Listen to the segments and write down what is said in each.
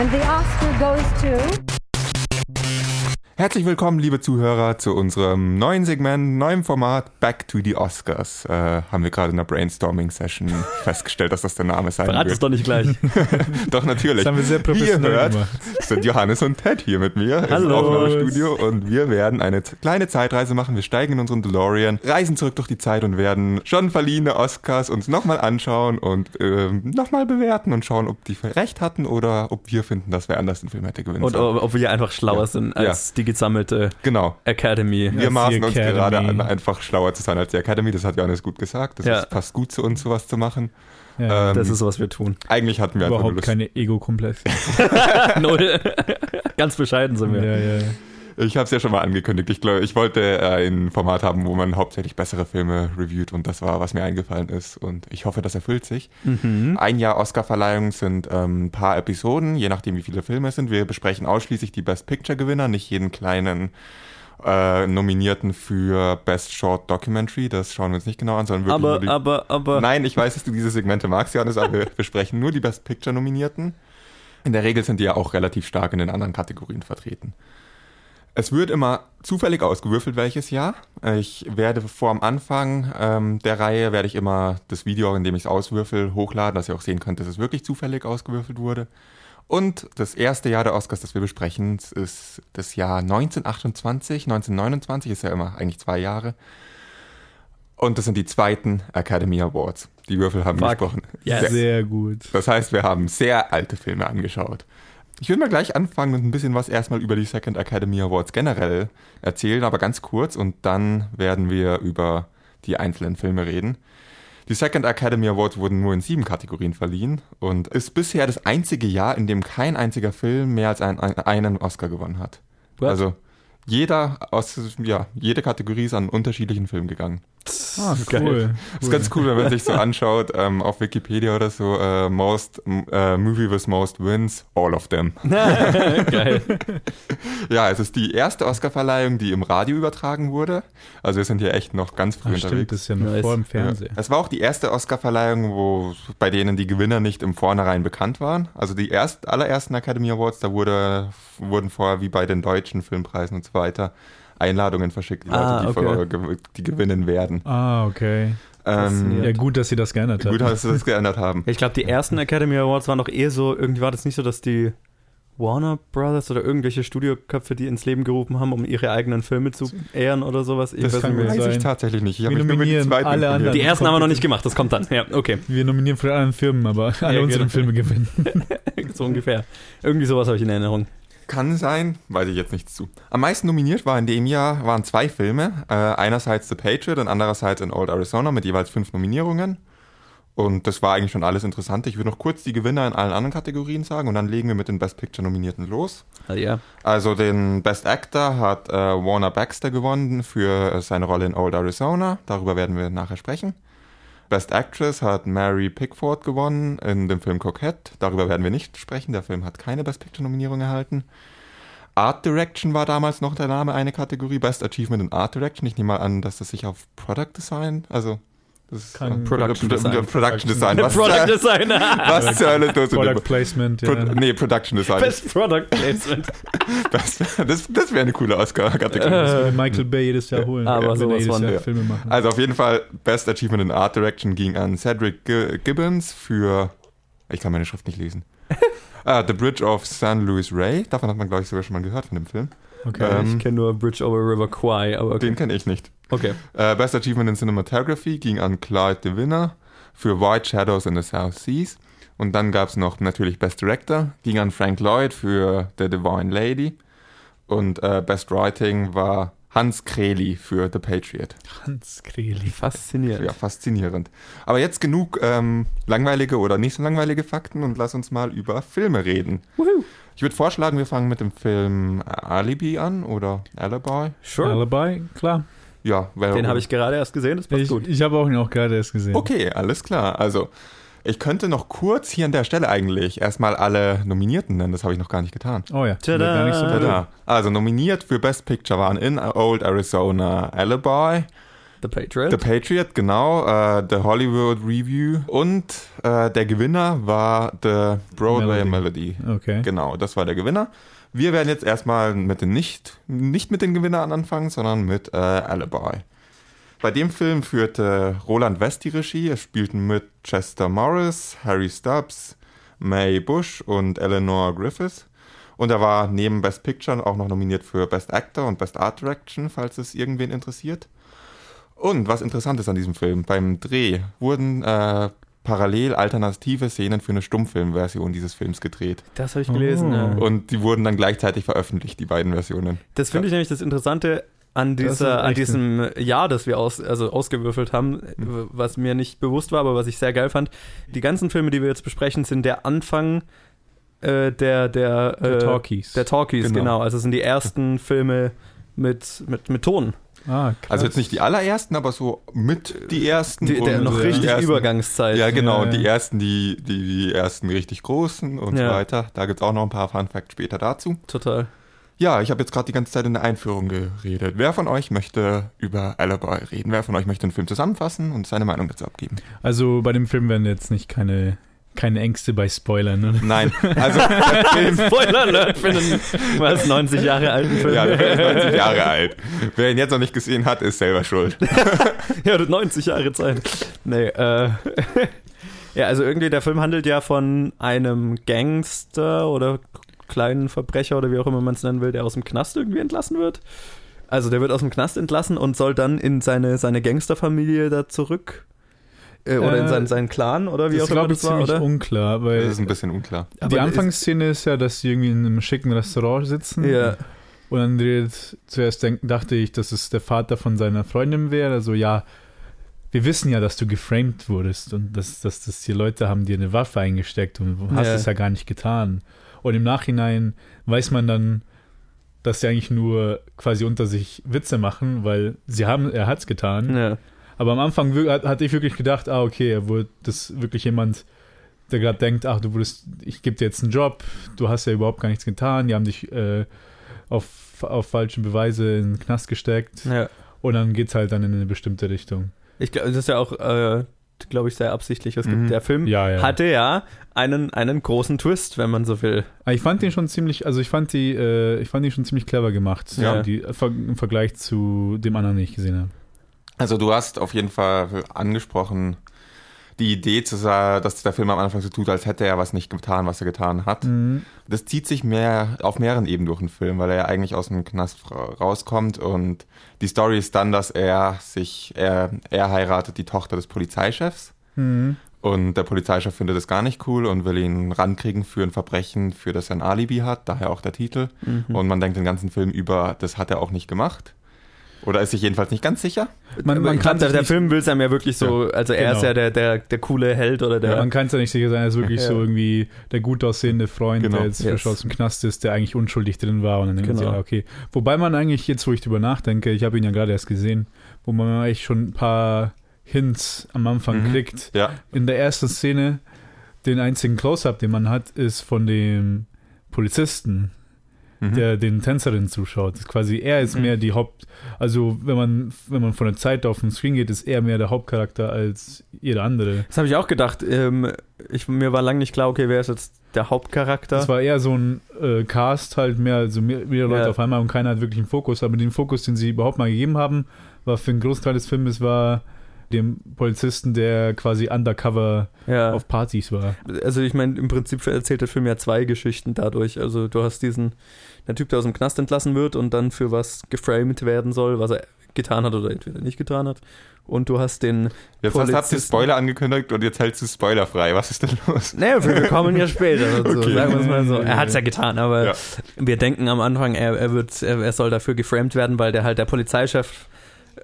And the Oscar goes to. Herzlich willkommen, liebe Zuhörer, zu unserem neuen Segment, neuem Format Back to the Oscars. Äh, haben wir gerade in der Brainstorming-Session festgestellt, dass das der Name sein Verrat es wird. doch nicht gleich. Doch, natürlich. Das haben wir sehr Wie ihr professionell hört, gemacht. sind Johannes und Ted hier mit mir im Hallo. Aufnahmestudio und wir werden eine kleine Zeitreise machen. Wir steigen in unseren DeLorean, reisen zurück durch die Zeit und werden schon verliehene Oscars uns nochmal anschauen und ähm, nochmal bewerten und schauen, ob die recht hatten oder ob wir finden, dass wer anders den Film hätte gewinnen Und sollen. ob ob wir einfach schlauer Ja. sind als die gesammelte Genau. Academy. Wir maßen uns Academy. gerade an, einfach schlauer zu sein als die Academy. Das hat Johannes gut gesagt. Das Ja. ist, passt gut zu uns, sowas zu machen. Ja, Ähm, Das ist, was wir tun. Eigentlich hatten wir überhaupt Lust. keine Ego-Komplexe. Null. Ganz bescheiden sind wir. Ja, ja, ja. Ich habe es ja schon mal angekündigt. Ich glaube, ich wollte äh, ein Format haben, wo man hauptsächlich bessere Filme reviewt und das war, was mir eingefallen ist. Und ich hoffe, das erfüllt sich. Mhm. Ein Jahr Oscar-Verleihung sind ähm, ein paar Episoden, je nachdem, wie viele Filme es sind. Wir besprechen ausschließlich die Best Picture-Gewinner, nicht jeden kleinen äh, Nominierten für Best Short Documentary. Das schauen wir uns nicht genau an, sondern wirklich Aber, nur die aber, aber. Nein, ich weiß, dass du diese Segmente magst, Johannes, aber wir besprechen nur die Best Picture-Nominierten. In der Regel sind die ja auch relativ stark in den anderen Kategorien vertreten. Es wird immer zufällig ausgewürfelt, welches Jahr. Ich werde vor am Anfang ähm, der Reihe, werde ich immer das Video, in dem ich es auswürfel, hochladen, dass ihr auch sehen könnt, dass es wirklich zufällig ausgewürfelt wurde. Und das erste Jahr der Oscars, das wir besprechen, ist das Jahr 1928. 1929 ist ja immer eigentlich zwei Jahre. Und das sind die zweiten Academy Awards. Die Würfel haben Fuck. gesprochen. Yes. Sehr- Sehr gut. Das heißt, wir haben sehr alte Filme angeschaut. Ich will mal gleich anfangen und ein bisschen was erstmal über die Second Academy Awards generell erzählen, aber ganz kurz und dann werden wir über die einzelnen Filme reden. Die Second Academy Awards wurden nur in sieben Kategorien verliehen und ist bisher das einzige Jahr, in dem kein einziger Film mehr als ein, ein, einen Oscar gewonnen hat. What? Also jeder aus, ja, jede Kategorie ist an einen unterschiedlichen Film gegangen. Ah, Geil. cool. ist ganz cool, wenn man sich so anschaut, ähm, auf Wikipedia oder so, äh, most, äh, Movie with most wins, all of them. Geil. Ja, es ist die erste Oscarverleihung, die im Radio übertragen wurde. Also wir sind hier echt noch ganz früh stimmt, unterwegs. das ist ja noch Nice. vor dem Fernseher. Es war auch die erste Oscarverleihung, wo bei denen die Gewinner nicht im Vornherein bekannt waren. Also die erst, allerersten Academy Awards, da wurde, wurden vorher wie bei den deutschen Filmpreisen und so weiter Einladungen verschickt, die Ah, Leute, die, okay. vor- ge- die gewinnen werden. Ah, okay. Ähm. Ja, gut, dass sie das geändert haben. gut, dass sie das geändert haben. Ich glaube, die ersten Academy Awards waren noch eher so, irgendwie war das nicht so, dass die Warner Brothers oder irgendwelche Studioköpfe die ins Leben gerufen haben, um ihre eigenen Filme zu ehren oder sowas. Ich Das weiß kann gut Weiß ich tatsächlich nicht. Ich habe mich nur mit den zweiten alle informiert. anderen. Die ersten haben wir noch nicht gemacht, das kommt dann. Ja, okay. Wir nominieren für alle Firmen, aber alle Ja, unsere genau. Filme gewinnen. so ungefähr. Irgendwie sowas habe ich in Erinnerung. Kann sein, weiß ich jetzt nichts zu. Am meisten nominiert war in dem Jahr waren zwei Filme. Äh, einerseits The Patriot und andererseits in Old Arizona mit jeweils fünf Nominierungen. Und das war eigentlich schon alles Interessante. Ich würde noch kurz die Gewinner in allen anderen Kategorien sagen und dann legen wir mit den Best Picture Nominierten los. Ah, ja. Also den Best Actor hat äh, Warner Baxter gewonnen für äh, seine Rolle in Old Arizona. Darüber werden wir nachher sprechen. Best Actress hat Mary Pickford gewonnen in dem Film Coquette. Darüber werden wir nicht sprechen. Der Film hat keine Best Picture Nominierung erhalten. Art Direction war damals noch der Name eine Kategorie. Best Achievement in Art Direction. Ich nehme mal an, dass das sich auf Product Design, also das ist, äh, Production Pro- Design. Production Design. Was, Product äh, Designer. was zur Hölle Product Placement, ja. Pro, nee, Production Design. Best Product Placement. Das, das, das wäre eine coole Oscar-Kategorie. Das würde Michael Bay jedes Jahr holen. Aber er sowas jedes von, Jahr ja. Filme machen. Also auf jeden Fall Best Achievement in Art Direction ging an Cedric Gi- Gibbons für ich kann meine Schrift nicht lesen. ah, The Bridge of San Luis Rey. Davon hat man glaube ich sogar schon mal gehört von dem Film. Okay. ähm, ich kenne nur Bridge over River Kwai, aber okay. Den kenne ich nicht. okay. Äh, Best Achievement in Cinematography ging an Clyde de Winner für White Shadows in the South Seas. Und dann gab es noch natürlich Best Director, ging an Frank Lloyd für The Divine Lady. Und äh, Best Writing war Hans Kreli für The Patriot. Hans Kreli. Faszinierend. Ja, faszinierend. Aber jetzt genug ähm, langweilige oder nicht so langweilige Fakten und lass uns mal über Filme reden. Woohoo. Ich würde vorschlagen, wir fangen mit dem Film Alibi an oder Alibi. Sure. Alibi, klar. Ja, weil, Den habe ich gerade erst gesehen, das passt Ich, gut. ich habe auch ihn auch gerade erst gesehen. Okay, alles klar. Also, ich könnte noch kurz hier an der Stelle eigentlich erstmal alle Nominierten nennen. Das habe ich noch gar nicht getan. Oh ja. Tada. Gar nicht so. Tada. Also nominiert für Best Picture waren in Old Arizona Alibi, The Patriot. The Patriot, genau, äh, The Hollywood Review und äh, der Gewinner war The Broadway Melody. Melody. Okay. Genau, das war der Gewinner. Wir werden jetzt erstmal mit den nicht, nicht mit den Gewinnern anfangen, sondern mit äh, Alibi. Bei dem Film führte Roland West die Regie. Es spielten mit Chester Morris, Harry Stubbs, Mae Bush und Eleanor Griffiths. Und er war neben Best Picture auch noch nominiert für Best Actor und Best Art Direction, falls es irgendwen interessiert. Und was interessant ist an diesem Film, beim Dreh wurden äh, parallel alternative Szenen für eine Stummfilmversion dieses Films gedreht. das habe ich gelesen. Oh. Ja. Und die wurden dann gleichzeitig veröffentlicht, die beiden Versionen. Das finde ich nämlich das Interessante an, dieser, an diesem Jahr, das wir aus, also ausgewürfelt haben, Mhm. was mir nicht bewusst war, aber was ich sehr geil fand. Die ganzen Filme, die wir jetzt besprechen, sind der Anfang äh, der, der, Der äh, Talkies. Der Talkies, genau. Genau. Also es sind die ersten Filme mit, mit, mit Ton. ah, krass. Also jetzt nicht die allerersten, aber so mit die ersten. Die, der und noch die richtig ersten, Übergangszeit. Ja, genau. Ja, ja. Die ersten, die, die, die ersten richtig großen und Ja. so weiter. Da gibt es auch noch ein paar Fun Facts später dazu. Total. Ja, ich habe jetzt gerade die ganze Zeit in der Einführung geredet. Wer von euch möchte über Alibi reden? Wer von euch möchte den Film zusammenfassen und seine Meinung dazu abgeben? also bei dem Film werden jetzt nicht keine, keine Ängste bei Spoilern. Ne? Nein, also Spoiler Alert für einen was, 90 Jahre alten Film. ja, der Film ist 90 Jahre alt. Wer ihn jetzt noch nicht gesehen hat, ist selber schuld. Ja, das 90 Jahre Zeit. Nee, äh. ja, also irgendwie der Film handelt ja von einem Gangster oder kleinen Verbrecher oder wie auch immer man es nennen will, der aus dem Knast irgendwie entlassen wird. Also der wird aus dem Knast entlassen und soll dann in seine, seine Gangsterfamilie da zurück. Äh, oder in Äh, seinen, seinen Clan oder wie das auch immer das war, ziemlich oder? unklar, weil Das ist ein bisschen unklar. Aber die ist- Anfangsszene ist ja, dass sie irgendwie in einem schicken Restaurant sitzen. Ja, Und dann redet, zuerst denk, dachte ich, dass es der Vater von seiner Freundin wäre. Also ja, wir wissen ja, dass du geframed wurdest und dass, dass, dass die Leute haben dir eine Waffe eingesteckt und du hast Ja. es ja gar nicht getan. Und im Nachhinein weiß man dann, dass sie eigentlich nur quasi unter sich Witze machen, weil sie haben, er hat's getan. ja. Aber am Anfang hatte ich wirklich gedacht, ah, okay, er wurde das wirklich jemand, der gerade denkt, ach, du wurdest, ich gebe dir jetzt einen Job, du hast ja überhaupt gar nichts getan, die haben dich äh, auf, auf falsche Beweise in den Knast gesteckt ja. und dann geht's halt dann in eine bestimmte Richtung. Ich glaube, das ist ja auch, äh, glaube ich, sehr absichtlich. Es gibt, Mhm. Der Film Ja, ja. hatte ja einen, einen großen Twist, wenn man so will. Aber ich fand den schon ziemlich, also ich fand die, äh, ich fand die schon ziemlich clever gemacht, Ja. die, äh, im Vergleich zu dem anderen, den ich gesehen habe. Also du hast auf jeden Fall angesprochen, die Idee, zu sagen, dass der Film am Anfang so tut, als hätte er was nicht getan, was er getan hat. Mhm. Das zieht sich mehr auf mehreren Ebenen durch den Film, weil er ja eigentlich aus dem Knast ra- rauskommt und die Story ist dann, dass er sich, er, er heiratet die Tochter des Polizeichefs Mhm. und der Polizeichef findet es gar nicht cool und will ihn rankriegen für ein Verbrechen, für das er ein Alibi hat, daher auch der Titel. Mhm. Und man denkt den ganzen Film über, das hat er auch nicht gemacht. Oder ist sich jedenfalls nicht ganz sicher. Man, man kann der, der Film will es einem ja wirklich so, also er ist genau. ja der, der, der coole Held oder der. ja, man kann es ja nicht sicher sein, er ist wirklich Ja. so irgendwie der gut aussehende Freund, Genau. der jetzt frisch Yes. aus dem Knast ist, der eigentlich unschuldig drin war und dann sie, Genau. ja, okay. Wobei man eigentlich jetzt, wo ich drüber nachdenke, ich habe ihn ja gerade erst gesehen, wo man eigentlich schon ein paar Hints am Anfang Mhm. kriegt. Ja. In der ersten Szene, den einzigen Close-Up, den man hat, ist von dem Polizisten, Mhm. der den Tänzerinnen zuschaut. Das ist quasi er ist Mhm. mehr die Haupt, also wenn man wenn man von der Zeit auf den Screen geht, ist er mehr der Hauptcharakter als jeder andere. das habe ich auch gedacht. Ähm, ich, mir war lange nicht klar, okay, wer ist jetzt der Hauptcharakter? Das war eher so ein äh, Cast halt mehr, also mehr, mehr Leute Ja. auf einmal und keiner hat wirklich einen Fokus. Aber den Fokus, den sie überhaupt mal gegeben haben, war für einen Großteil des Filmes war dem Polizisten, der quasi undercover ja. auf Partys war. Also ich meine, im Prinzip erzählt der Film ja zwei Geschichten dadurch. Also du hast diesen, der Typ, der aus dem Knast entlassen wird und dann für was geframed werden soll, was er getan hat oder entweder nicht getan hat. Und du hast den Jetzt hast, habt ihr. Spoiler angekündigt und jetzt hältst du spoilerfrei. Was ist denn los? Naja, wir kommen ja später dazu, Okay. sagen wir es mal so. Er hat es ja getan, aber Ja. wir denken am Anfang, er, er, wird, er, er soll dafür geframed werden, weil der halt der Polizeichef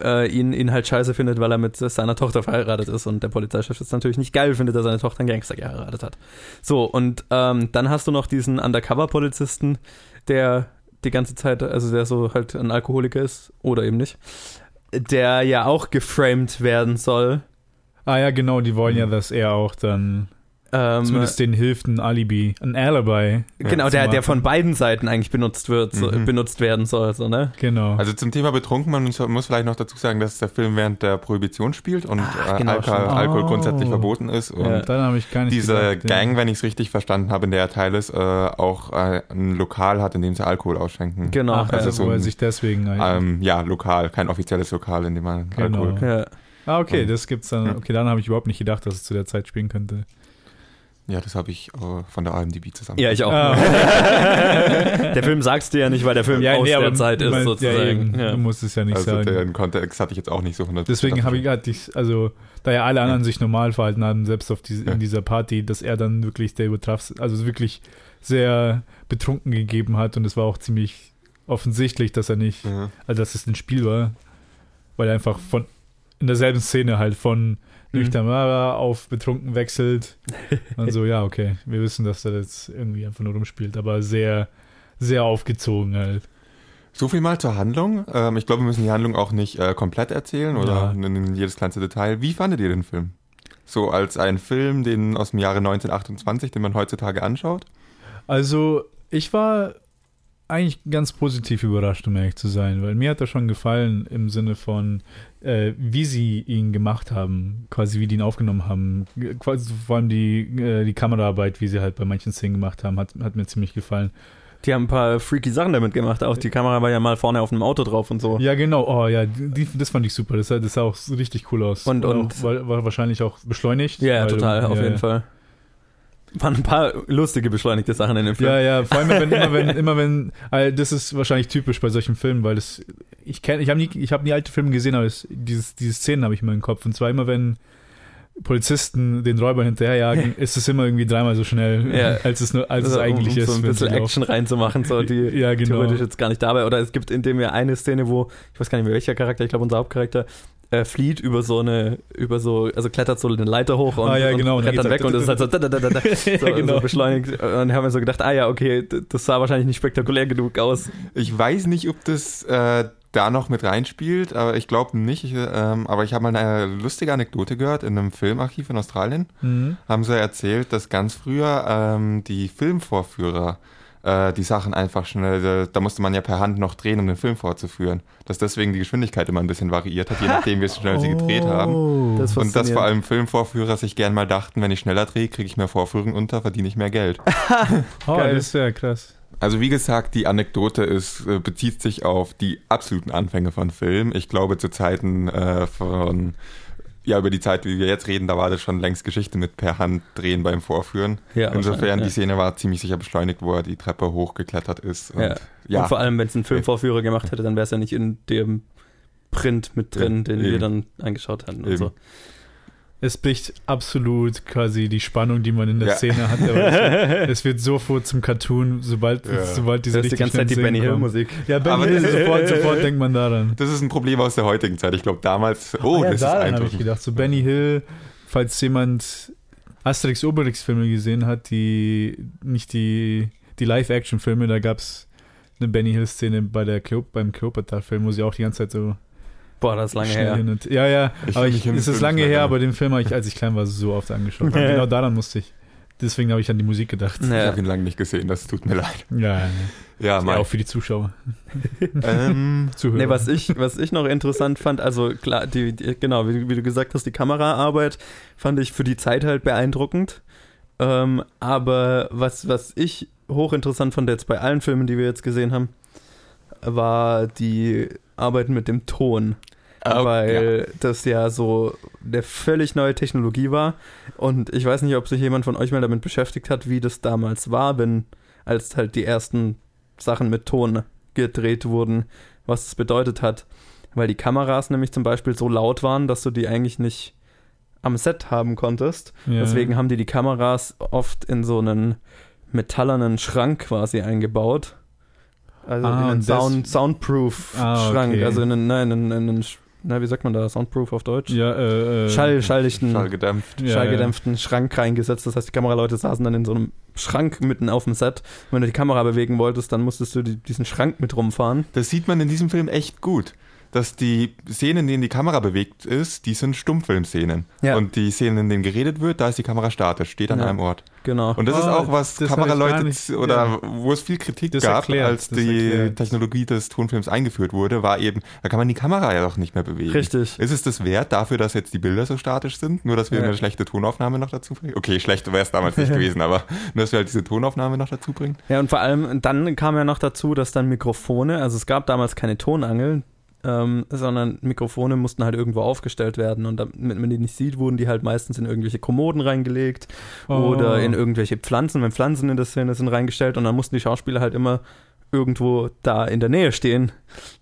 äh, ihn, ihn halt scheiße findet, weil er mit seiner Tochter verheiratet ist und der Polizeichef es natürlich nicht geil findet, dass seine Tochter einen Gangster geheiratet hat. So, und ähm, dann hast du noch diesen Undercover-Polizisten, der die ganze Zeit, also der so halt ein Alkoholiker ist oder eben nicht, der ja auch geframed werden soll. Ah ja, genau, die wollen ja, dass er auch dann Ähm, Zumindest denen hilft ein Alibi, ein Alibi. genau, zu der, der von beiden Seiten eigentlich benutzt wird, so, Mhm. benutzt werden soll, so, ne? Genau. Also zum Thema betrunken, man muss- vielleicht noch dazu sagen, dass der Film während der Prohibition spielt und Ach, äh, genau, Alkohol, stimmt. Alkohol Oh. grundsätzlich verboten ist. Und Ja. Dann habe ich gar nicht diese gedacht, ja. Gang, wenn ich es richtig verstanden habe, in der er Teil ist, äh, auch äh, ein Lokal hat, in dem sie Alkohol ausschenken. Genau. Ach, also ja. so wo er ein- sich deswegen. Ähm, ja, lokal, kein offizielles Lokal, in dem man Genau. Alkohol. ja. ah, okay, das gibt's dann. ja. Okay, dann habe ich überhaupt nicht gedacht, dass es zu der Zeit spielen könnte. Ja, das habe ich äh, von der IMDb zusammen. ja, ich auch. Ah. der Film sagst dir ja nicht, weil der Film aus der Zeit ist, Ja, sozusagen. eben, Ja, Du musst es ja nicht also sagen. den Kontext hatte ich jetzt auch nicht so 100 Deswegen habe ich, ich, also, da ja alle anderen sich normal verhalten haben, selbst auf diese, Ja. in dieser Party, dass er dann wirklich der übertraf, also wirklich sehr betrunken gegeben hat und es war auch ziemlich offensichtlich, dass er nicht, Ja. also dass es ein Spiel war, weil er einfach von, in derselben Szene halt von Mhm. nüchtern auf betrunken wechselt und so, ja, okay, wir wissen, dass er jetzt irgendwie einfach nur rumspielt, aber sehr, sehr aufgezogen halt. So viel mal zur Handlung. Ähm, ich glaube, wir müssen die Handlung auch nicht äh, komplett erzählen oder Ja. in, in jedes kleinste Detail. Wie fandet ihr den Film? So als einen Film, den aus dem Jahre 1928, den man heutzutage anschaut? Also, ich war eigentlich ganz positiv überrascht, um ehrlich zu sein, weil mir hat er schon gefallen im Sinne von, äh, wie sie ihn gemacht haben, quasi wie die ihn aufgenommen haben. Quasi vor allem die, äh, die Kameraarbeit, wie sie halt bei manchen Szenen gemacht haben, hat, hat mir ziemlich gefallen. Die haben ein paar freaky Sachen damit gemacht. Auch die Kamera war ja mal vorne auf einem Auto drauf und so. Ja, genau. Oh ja, die, das fand ich super. Das sah, das sah auch richtig cool aus. Und- und- auch, war, war wahrscheinlich auch beschleunigt. Ja, weil- total, auf ja, jeden ja. Fall. Waren ein paar lustige beschleunigte Sachen in dem Film. Ja, ja, vor allem wenn immer wenn immer wenn äh, das ist wahrscheinlich typisch bei solchen Filmen, weil das ich kenne ich habe nie ich habe nie alte Filme gesehen, aber es, dieses diese Szenen habe ich immer im Kopf und zwar immer wenn Polizisten den Räubern hinterherjagen, ist es immer irgendwie dreimal so schnell, Ja. als es nur, als Also, es eigentlich um, ist. so ein bisschen. Action reinzumachen, so die ja, genau. theoretisch jetzt gar nicht dabei. Oder es gibt in dem ja eine Szene, wo, ich weiß gar nicht mehr welcher Charakter, ich glaube unser Hauptcharakter, äh, flieht über so eine, über so, also klettert so eine Leiter hoch und, Ah, ja, und genau, und rennt dann weg und halt- das ist halt so, da, da, da, da, da, so, Ja, genau. so beschleunigt. Und dann haben wir so gedacht, ah ja, okay, das sah wahrscheinlich nicht spektakulär genug aus. Ich weiß nicht, ob das äh, da noch mit reinspielt, aber ich glaube nicht. Ich, ähm, aber ich habe mal eine lustige Anekdote gehört in einem Filmarchiv in Australien. Mhm. Haben sie erzählt, dass ganz früher ähm, die Filmvorführer äh, die Sachen einfach schnell, da, da musste man ja per Hand noch drehen, um den Film vorzuführen. Dass deswegen die Geschwindigkeit immer ein bisschen variiert hat, je nachdem, wie schnell sie gedreht haben. Oh. Das Und dass vor allem Filmvorführer sich gern mal dachten, wenn ich schneller drehe, kriege ich mehr Vorführungen unter, verdiene ich mehr Geld. oh, Geil. das ist ja krass. Also wie gesagt, die Anekdote ist, äh, bezieht sich auf die absoluten Anfänge von Film. Ich glaube zu Zeiten äh, von, ja über die Zeit, wie wir jetzt reden, da war das schon längst Geschichte mit per Hand drehen beim Vorführen. Ja, Insofern, wahrscheinlich, die Szene war ziemlich sicher beschleunigt, wo er die Treppe hochgeklettert ist. Und, Ja. ja. Und vor allem, wenn es einen Filmvorführer gemacht hätte, dann wäre es ja nicht in dem Print mit drin, Ja, den wir eben. dann angeschaut hatten und Eben. so. Es bricht absolut quasi die Spannung, die man in der Ja. Szene hat. Aber es, es wird sofort zum Cartoon, sobald, Ja. sobald diese Das ist die ganze Zeit die Benny Hill. Musik. Ja, Benny Aber- Hill, sofort, sofort denkt man daran. Das ist ein Problem aus der heutigen Zeit. Ich glaube damals, oh, Ah ja, das ist daran habe ich gedacht. So Benny Hill, falls jemand Asterix Obelix Filme gesehen hat, die nicht die, die Live-Action-Filme, da gab es eine Benny Hill-Szene bei der Cleo, beim Cleopatra-Film, wo sie auch die ganze Zeit so Boah, das ist lange her. und ja, ja, Ich aber ich, es ist lange her, aber den Film habe ich, als ich klein war, so oft angeschaut. Und Ja. genau daran musste ich. Deswegen habe ich an die Musik gedacht. Ich Ja. habe ihn lange nicht gesehen, das tut mir leid. Ja, ja, Ja, ja. mal. auch für die Zuschauer. ähm, Zuhörer. Nee, was ich, was ich noch interessant fand, also klar, die, die, genau, wie, wie du gesagt hast, die Kameraarbeit fand ich für die Zeit halt beeindruckend. Ähm, aber was, was ich hochinteressant fand jetzt bei allen Filmen, die wir jetzt gesehen haben, war die Arbeit mit dem Ton. Oh, weil das ja so eine völlig neue Technologie war. Und ich weiß nicht, ob sich jemand von euch mal damit beschäftigt hat, wie das damals war, wenn als halt die ersten Sachen mit Ton gedreht wurden, was das bedeutet hat. Weil die Kameras nämlich zum Beispiel so laut waren, dass du die eigentlich nicht am Set haben konntest. ja. Deswegen haben die die Kameras oft in so einen metallernen Schrank quasi eingebaut. Also Ah, in einen Sound, Soundproof-Schrank. Ah, okay. Also in einen, nein, in einen, in einen, na, wie sagt man da? Soundproof auf Deutsch? ja, äh, äh, Schall, schalldichten, Schallgedämpft. ja, schallgedämpften Schrank reingesetzt. Das heißt, die Kameraleute saßen dann in so einem Schrank mitten auf dem Set. Und wenn du die Kamera bewegen wolltest, dann musstest du die, diesen Schrank mit rumfahren. Das sieht man in diesem Film echt gut. Dass die Szenen, in denen die Kamera bewegt ist, die sind Stummfilmszenen. Ja. Und die Szenen, in denen geredet wird, da ist die Kamera statisch, steht an Ja. einem Ort. Genau. Und das ist Oh, auch was Kameraleute oder ja. wo es viel Kritik Das gab, erklärt, als die erklärt. Technologie des Tonfilms eingeführt wurde, war eben, da kann man die Kamera ja doch nicht mehr bewegen. Richtig. Ist es das wert dafür, dass jetzt die Bilder so statisch sind? Nur, dass wir eine schlechte Tonaufnahme noch dazu bringen? Okay, schlecht wäre es damals nicht gewesen, aber nur, dass wir halt diese Tonaufnahme noch dazu bringen. Ja, und vor allem, dann kam ja noch dazu, dass dann Mikrofone, also es gab damals keine Tonangel, ähm, sondern Mikrofone mussten halt irgendwo aufgestellt werden und damit man die nicht sieht, wurden die halt meistens in irgendwelche Kommoden reingelegt Oh. oder in irgendwelche Pflanzen, wenn Pflanzen in der Szene sind, reingestellt und dann mussten die Schauspieler halt immer irgendwo da in der Nähe stehen,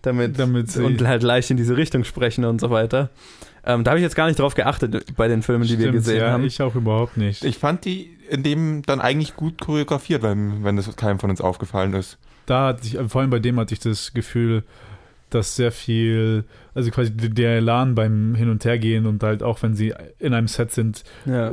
damit, Damit sie- und halt leicht in diese Richtung sprechen und so weiter. Ähm, da habe ich jetzt gar nicht drauf geachtet bei den Filmen, die wir Stimmt, gesehen ja, haben. Ich auch überhaupt nicht. Ich fand die in dem dann eigentlich gut choreografiert, wenn, wenn das keinem von uns aufgefallen ist. da hatte ich, vor allem bei dem hatte ich das Gefühl, dass sehr viel, also quasi der Elan beim Hin- und Hergehen und halt auch wenn sie in einem Set sind, ja.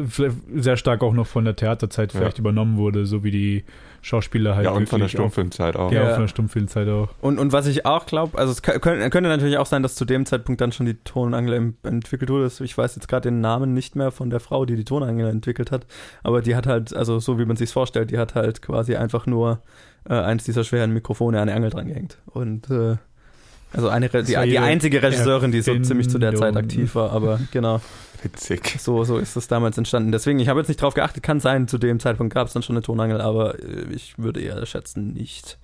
sehr stark auch noch von der Theaterzeit vielleicht Ja. übernommen wurde, so wie die Schauspieler halt ja, und von der Stummfilmzeit auch. Ja, Ja. auch von der Stummfilmzeit auch. Und, und was ich auch glaube, also es kö- könnte, könnte natürlich auch sein, dass zu dem Zeitpunkt dann schon die Tonangel entwickelt wurde. Ich weiß jetzt gerade den Namen nicht mehr von der Frau, die die Tonangel entwickelt hat. Aber die hat halt, also so wie man sich vorstellt, die hat halt quasi einfach nur äh, eins dieser schweren Mikrofone an eine Angel dran gehängt. Und äh, also eine, Re- die, die einzige Regisseurin, die so ziemlich zu der Zeit aktiv war. Aber genau, Witzig. so, so ist das damals entstanden. Deswegen, ich habe jetzt nicht drauf geachtet, kann sein, zu dem Zeitpunkt gab es dann schon eine Tonangel, aber äh, ich würde eher schätzen, nicht.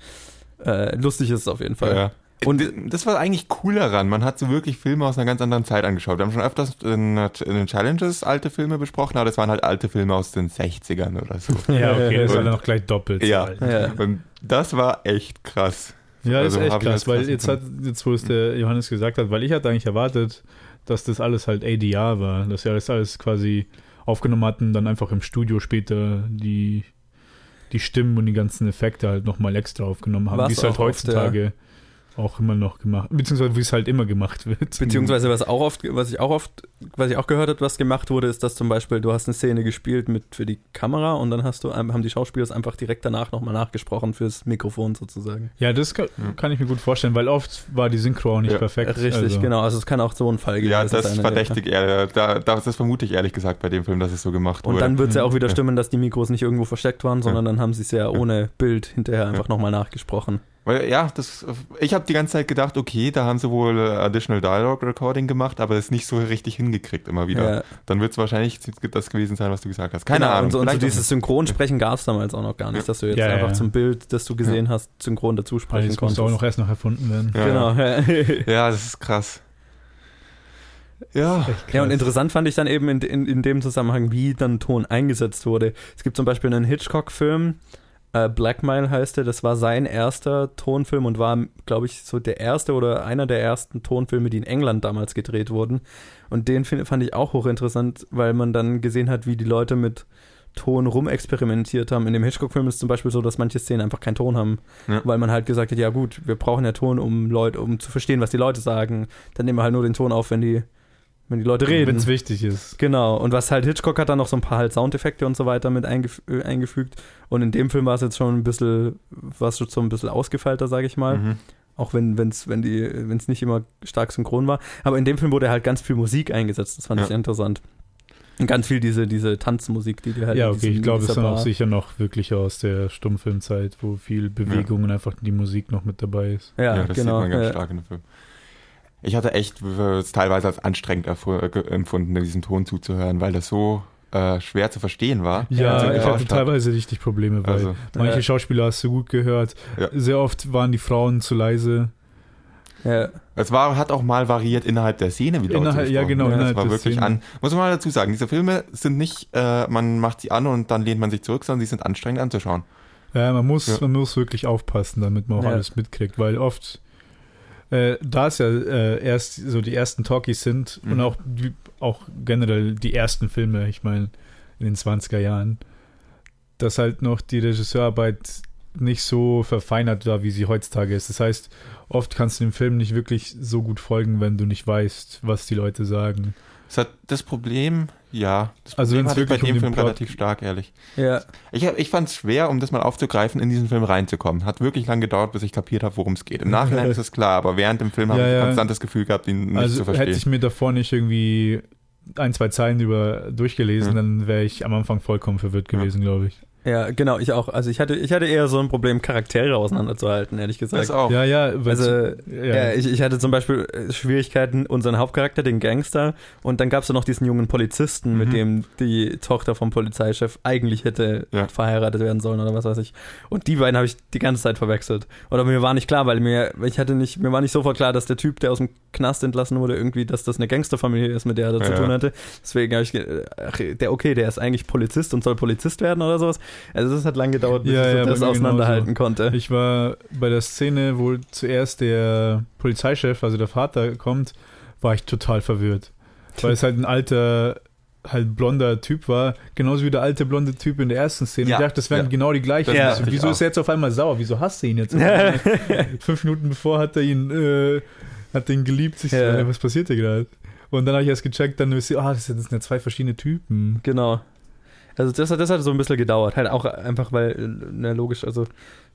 Äh, lustig ist es auf jeden Fall. Ja. Und das war eigentlich cool daran. Man hat so wirklich Filme aus einer ganz anderen Zeit angeschaut. Wir haben schon öfters in, in den Challenges alte Filme besprochen, aber das waren halt alte Filme aus den 60ern oder so. Ja, okay, das war dann noch gleich doppelt. so Ja. alt. Ja. Und das war echt krass. Ja, Also ist echt krass, weil jetzt hat, jetzt wo es der Johannes gesagt hat, weil ich hatte eigentlich erwartet, dass das alles halt ADR war, dass wir das alles quasi aufgenommen hatten, dann einfach im Studio später die, die Stimmen und die ganzen Effekte halt nochmal extra aufgenommen haben, wie es halt heutzutage auch immer noch gemacht, beziehungsweise wie es halt immer gemacht wird. Beziehungsweise was auch oft, was ich auch oft, was ich auch gehört habe, was gemacht wurde, ist, dass zum Beispiel du hast eine Szene gespielt mit für die Kamera und dann hast du haben die Schauspieler es einfach direkt danach nochmal nachgesprochen fürs Mikrofon sozusagen. Ja, das kann, kann ich mir gut vorstellen, weil oft war die Synchro auch nicht Ja, perfekt. Richtig, also. genau. Also es kann auch so ein Fall gewesen Ja, das dem verdächtig eher, da, das, vermute ich ehrlich gesagt bei dem Film, dass es so gemacht Und wurde. dann wird es ja auch wieder Ja. stimmen, dass die Mikros nicht irgendwo versteckt waren, sondern dann haben sie es ja ohne Bild hinterher einfach nochmal nachgesprochen. Weil, ja, das, ich habe die ganze Zeit gedacht, okay, da haben sie wohl äh, Additional Dialogue Recording gemacht, aber es nicht so richtig hingekriegt immer wieder. Ja. Dann wird es wahrscheinlich das gewesen sein, was du gesagt hast. Keine genau, Ahnung. Und so, und so auch dieses Synchronsprechen gab es damals auch noch gar nicht, dass du jetzt Ja, einfach ja. zum Bild, das du gesehen hast, synchron dazu Weil sprechen das konntest. muss auch noch erst noch erfunden werden. Ja. Genau. Ja. das ist krass. Ja. Ja, und interessant fand ich dann eben in, in, in dem Zusammenhang, wie dann Ton eingesetzt wurde. Es gibt zum Beispiel einen Hitchcock-Film, äh, Blackmail heißt er, das war sein erster Tonfilm und war, glaube ich, so der erste oder einer der ersten Tonfilme, die in England damals gedreht wurden. Und den find, fand ich auch hochinteressant, weil man dann gesehen hat, wie die Leute mit Ton rumexperimentiert haben. In dem Hitchcock-Film ist es zum Beispiel so, dass manche Szenen einfach keinen Ton haben, Ja. weil man halt gesagt hat, ja gut, wir brauchen ja Ton, um Leute, um zu verstehen, was die Leute sagen. Dann nehmen wir halt nur den Ton auf, wenn die, wenn die Leute reden. Wenn es wichtig ist. Genau, und was halt Hitchcock hat dann noch so ein paar halt Soundeffekte und so weiter mit eingef eingefügt. Und in dem Film war es jetzt schon ein bisschen, war es schon so ein bisschen ausgefeilter, sage ich mal. Mhm. Auch wenn wenn's, wenn die, wenn es nicht immer stark synchron war. Aber in dem Film wurde halt ganz viel Musik eingesetzt, das fand Ja. ich interessant. Und ganz viel diese, diese Tanzmusik, die die halt Ja, okay, diesem- ich glaube, es dann auch sicher noch wirklich aus der Stummfilmzeit, wo viel Bewegung und einfach die Musik noch mit dabei ist. Ja, Ja, das genau. sieht man ganz ja. stark in dem Film. Ich hatte echt äh, es teilweise als anstrengend äh, empfunden, diesem Ton zuzuhören, weil das so äh, schwer zu verstehen war. Ja, ich hatte hat. teilweise richtig Probleme, weil Also, manche Ja. Schauspieler hast du gut gehört. Ja. Sehr oft waren die Frauen zu leise. Ja. es war, hat auch mal variiert innerhalb der Szene, wie Leute Innerhalb- ja, genau, haben. innerhalb Das war wirklich Szene. an. Muss man mal dazu sagen, diese Filme sind nicht, äh, man macht sie an und dann lehnt man sich zurück, sondern sie sind anstrengend anzuschauen. Ja, man muss, Ja. man muss wirklich aufpassen, damit man auch Ja. alles mitkriegt, weil oft, äh, da es ja äh, erst so die ersten Talkies sind und Mhm. auch, die, auch generell die ersten Filme, ich meine, in den 20er Jahren, dass halt noch die Regisseurarbeit nicht so verfeinert war, wie sie heutzutage ist. Das heißt, oft kannst du dem Film nicht wirklich so gut folgen, wenn du nicht weißt, was die Leute sagen. Es hat das Problem, ja, das Also Problem bei wirklich um dem den Film Plot- relativ stark, ehrlich. Ja, Ich, hab- ich fand es schwer, um das mal aufzugreifen, in diesen Film reinzukommen. Hat wirklich lang gedauert, bis ich kapiert habe, worum es geht. Im Nachhinein ist es klar, aber während dem Film habe Ja, ich ja. konstant das Gefühl gehabt, ihn nicht also zu verstehen. hätte ich mir davor nicht irgendwie ein, zwei Zeilen über durchgelesen, Ja. dann wäre ich am Anfang vollkommen verwirrt Ja. gewesen, glaube ich. Ja, genau, ich auch. Also ich hatte, ich hatte eher so ein Problem, Charaktere auseinanderzuhalten, ehrlich gesagt. das auch. Ja, ja, weil Also, ja. Ja, ich, ich hatte zum Beispiel äh, Schwierigkeiten, unseren Hauptcharakter, den Gangster, und dann gab es noch diesen jungen Polizisten, mit Mhm. dem die Tochter vom Polizeichef eigentlich hätte Ja. verheiratet werden sollen oder was weiß ich. Und die beiden habe ich die ganze Zeit verwechselt. Oder mir war nicht klar, weil mir, ich hatte nicht, mir war nicht sofort klar, dass der Typ, der aus dem Knast entlassen wurde, irgendwie, dass das eine Gangsterfamilie ist, mit der er da zu Ja. tun hatte. Deswegen habe ich, ge- ach, der, okay, der ist eigentlich Polizist und soll Polizist werden oder sowas. Also das hat lange gedauert, bis Ja, ich so ja, das auseinanderhalten konnte. Ich war bei der Szene, wo zuerst der Polizeichef, also der Vater, kommt, war ich total verwirrt. Weil es halt ein alter, halt blonder Typ war, genauso wie der alte blonde Typ in der ersten Szene. Ja, ich dachte, das wären ja. genau die gleichen. Ja. Also, wieso ist er jetzt auf einmal sauer? Wieso hasst er ihn jetzt? Fünf Minuten bevor hat er ihn, äh, hat ihn geliebt. Ich so, Ja. äh, was passiert hier gerade? Und dann habe ich erst gecheckt, dann ist ah, das sind das sind ja zwei verschiedene Typen. Genau. Also das, hat- das hat so ein bisschen gedauert. Halt auch einfach, weil, na logisch, also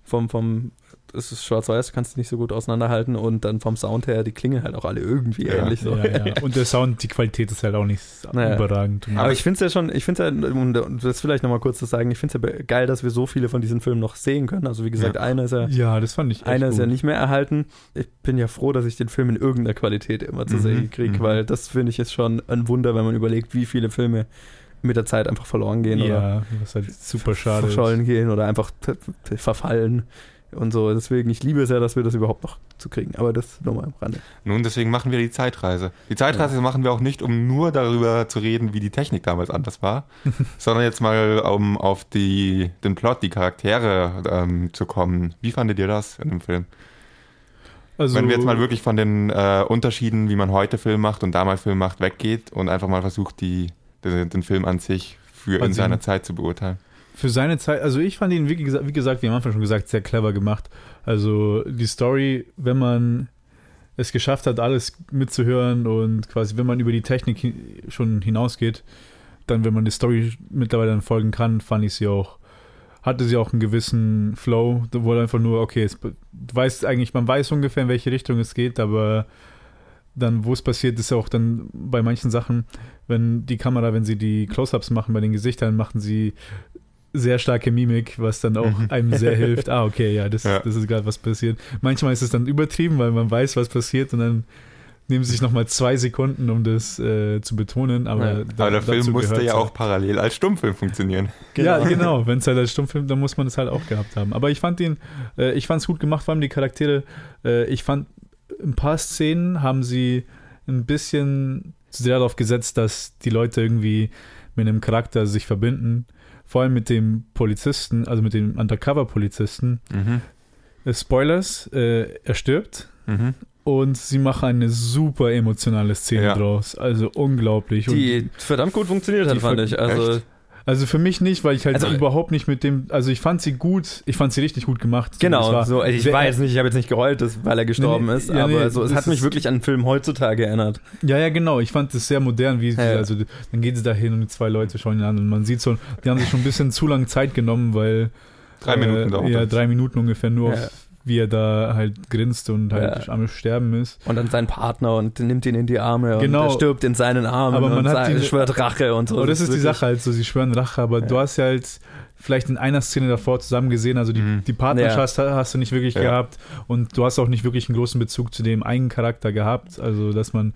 vom, vom, es ist schwarz-weiß, kannst du nicht so gut auseinanderhalten und dann vom Sound her, die klingen halt auch alle irgendwie Ja. ähnlich so. Ja, ja. Und der Sound, die Qualität ist halt auch nicht Naja. überragend. Aber ich finde es ja schon, ich finde es ja, um das vielleicht nochmal kurz zu sagen, ich finde es ja geil, dass wir so viele von diesen Filmen noch sehen können. Also wie gesagt, einer ist ja, ja, das fand ich einer ist ja nicht mehr erhalten. Ich bin ja froh, dass ich den Film in irgendeiner Qualität immer zu Mhm, sehen kriege, mhm. weil das finde ich ist schon ein Wunder, wenn man überlegt, wie viele Filme mit der Zeit einfach verloren gehen oder Ja, was halt super schade ist. verschollen gehen oder einfach verfallen und so. Deswegen, ich liebe es ja, dass wir das überhaupt noch zu kriegen. Aber das nochmal am Rande. Nun, deswegen machen wir die Zeitreise. Die Zeitreise machen wir auch nicht, um nur darüber zu reden, wie die Technik damals anders war, sondern jetzt mal, um auf die, den Plot, die Charaktere ähm, zu kommen. Wie fandet ihr das in dem Film? Also, Wenn wir jetzt mal wirklich von den äh, Unterschieden, wie man heute Film macht und damals Film macht, weggeht und einfach mal versucht, die, den, den Film an sich für in Also- seiner Zeit zu beurteilen. für seine Zeit, also ich fand ihn, wie gesagt, wie gesagt, wie am Anfang schon gesagt, sehr clever gemacht. Also die Story, wenn man es geschafft hat, alles mitzuhören und quasi, wenn man über die Technik hi- schon hinausgeht, dann, wenn man die Story mittlerweile dann folgen kann, fand ich sie auch, hatte sie auch einen gewissen Flow, da wurde einfach nur, okay, es, du weißt eigentlich, man weiß ungefähr, in welche Richtung es geht, aber dann, wo es passiert, ist auch dann bei manchen Sachen, wenn die Kamera, wenn sie die Close-Ups machen bei den Gesichtern, machen sie sehr starke Mimik, was dann auch Mhm. einem sehr hilft. Ah, okay, ja, das, Ja. das ist gerade was passiert. Manchmal ist es dann übertrieben, weil man weiß, was passiert und dann nehmen sie sich nochmal zwei Sekunden, um das äh, zu betonen. Aber, Ja. da- Aber der Film musste ja halt. auch parallel als Stummfilm funktionieren. Ja, genau. Wenn es halt als Stummfilm, dann muss man es halt auch gehabt haben. Aber ich fand ihn, äh, ich fand es gut gemacht, vor allem die Charaktere. Äh, ich fand, ein paar Szenen haben sie ein bisschen sehr darauf gesetzt, dass die Leute irgendwie mit einem Charakter sich verbinden. Vor allem mit dem Polizisten, also mit dem Undercover-Polizisten. Mhm. Äh, Spoilers, äh, er stirbt. Mhm. Und sie machen eine super emotionale Szene Ja. draus. Also unglaublich. Und Die verdammt gut funktioniert hat, fand ich. Also, Also für mich nicht, weil ich halt Also- überhaupt nicht mit dem, also ich fand sie gut, ich fand sie richtig gut gemacht. So, genau, war so, ich sehr- war jetzt nicht, ich habe jetzt nicht geheult, dass, weil er gestorben Nee, nee, ist, ja, aber nee, so, es hat mich wirklich an einen Film heutzutage erinnert. Ja, ja, genau. Ich fand das sehr modern, wie sie, Ja, ja. also dann geht sie da hin und die zwei Leute schauen ihn an und man sieht so, die haben sich schon ein bisschen zu lange Zeit genommen, weil Drei Minuten äh, dauert Ja, drei Minuten ungefähr nur, Ja. auf, wie er da halt grinst und halt Ja. am Sterben ist. Und dann sein Partner und nimmt ihn in die Arme Genau. und er stirbt in seinen Armen Aber man und hat diese- schwört Rache und so. Aber das ist die Sache halt so, sie schwören Rache, aber Ja. du hast ja halt vielleicht in einer Szene davor zusammen gesehen, also die, Mhm. die Partnerschaft hast du nicht wirklich Ja. gehabt und du hast auch nicht wirklich einen großen Bezug zu dem einen Charakter gehabt, also dass man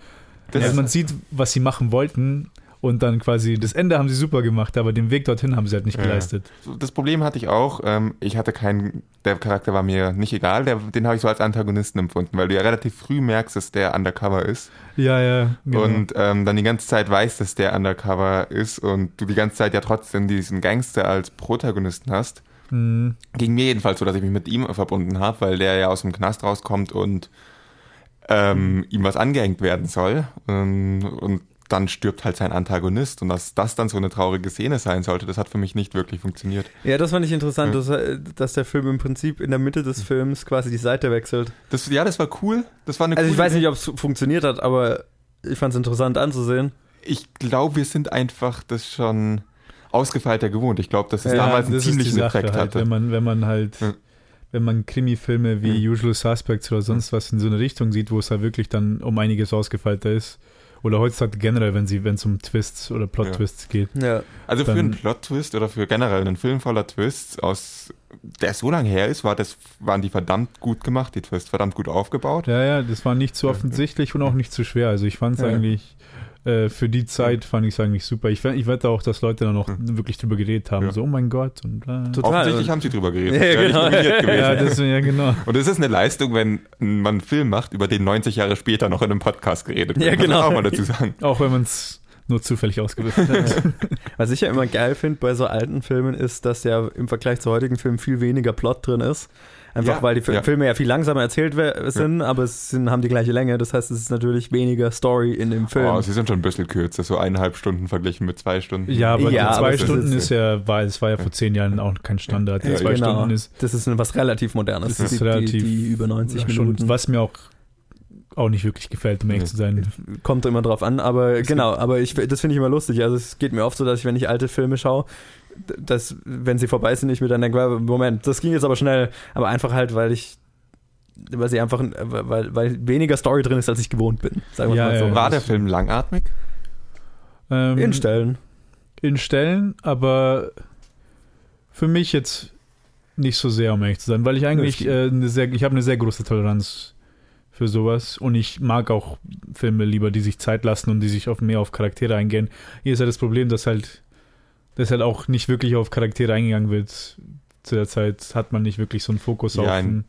Das ist- man sieht, was sie machen wollten und dann quasi das Ende haben sie super gemacht, aber den Weg dorthin haben sie halt nicht Ja. geleistet. das Problem hatte ich auch. Ähm, ich hatte keinen, der Charakter war mir nicht egal, der, den habe ich so als Antagonisten empfunden, weil du ja relativ früh merkst, dass der Undercover ist Ja, ja. genau. und ähm, dann die ganze Zeit weißt, dass der Undercover ist und du die ganze Zeit ja trotzdem diesen Gangster als Protagonisten hast. Mhm. Ging mir jedenfalls so, dass ich mich mit ihm verbunden habe, weil der ja aus dem Knast rauskommt und ähm, ihm was angehängt werden soll. Ähm, und dann stirbt halt sein Antagonist und dass das dann so eine traurige Szene sein sollte, das hat für mich nicht wirklich funktioniert. Ja, das fand ich interessant, Ja. dass, er- dass der Film im Prinzip in der Mitte des Films quasi die Seite wechselt. Das, ja, das war cool. Das war eine Also ich weiß nicht, ob es funktioniert hat, aber ich fand es interessant anzusehen. ich glaube, wir sind einfach das schon ausgefeilter gewohnt. Ich glaube, dass es Ja, damals einen ziemlichen Effekt halt, hatte. Wenn man, wenn man halt, Ja. wenn man Krimi-Filme wie Mhm. Usual Suspects oder sonst was in so eine Richtung sieht, wo es halt wirklich dann um einiges ausgefeilter ist. Oder heutzutage generell, wenn sie, wenn es um Twists oder Plot-Twists geht. Ja. Also für einen Plot-Twist oder für generell einen Film voller Twists, aus, der so lange her ist, war das, waren die verdammt gut gemacht, die Twists verdammt gut aufgebaut. Ja, ja, das war nicht zu offensichtlich und auch nicht zu schwer. Also ich fand es Ja. eigentlich, äh, für die Zeit fand ich es eigentlich super. Ich, ich wette auch, dass Leute dann noch wirklich drüber geredet haben. Ja. So, oh mein Gott. Und, bla. Total. Offensichtlich haben sie drüber geredet. Ja, genau. ja, das, ja, genau. Und es ist eine Leistung, wenn man einen Film macht, über den 90 Jahre später noch in einem Podcast geredet wird. Ja, genau. auch mal dazu sagen. Auch wenn man es nur zufällig ausgewürfelt hat. Was ich ja immer geil finde bei so alten Filmen ist, dass ja im Vergleich zu heutigen Filmen viel weniger Plot drin ist. Einfach Ja, weil die ja. Filme ja viel langsamer erzählt sind, aber es sind, haben die gleiche Länge. Das heißt, es ist natürlich weniger Story in dem Film. Oh, sie sind schon ein bisschen kürzer, so eineinhalb Stunden verglichen mit zwei Stunden. Ja, aber Ja, zwei Stunden ist- ist ja, war, es war ja vor zehn Jahren auch kein Standard. Ja, zwei genau. Stunden ist das ist was relativ modernes. Das ist die, relativ- die, die über 90 schon, Minuten. was mir auch, auch nicht wirklich gefällt, um ehrlich Nee. zu sein. Kommt immer drauf an, aber Es genau, aber ich, das finde ich immer lustig. Also es geht mir oft so, dass ich, wenn ich alte Filme schaue, dass, wenn sie vorbei sind, ich mir dann denke, Moment, das ging jetzt aber schnell, aber einfach halt, weil ich, weil sie einfach, weil, weil weniger Story drin ist, als ich gewohnt bin. Sagen wir Ja, mal so. ja, War der Film langatmig? Ähm, In Stellen. in Stellen, aber für mich jetzt nicht so sehr, um ehrlich zu sein, weil ich eigentlich äh, eine sehr, ich habe eine sehr große Toleranz für sowas und ich mag auch Filme lieber, die sich Zeit lassen und die sich auf mehr auf Charaktere eingehen. Hier ist ja das Problem, dass halt, dass halt auch nicht wirklich auf Charaktere eingegangen wird. Zu der Zeit hat man nicht wirklich so einen Fokus Ja, auf ein- einen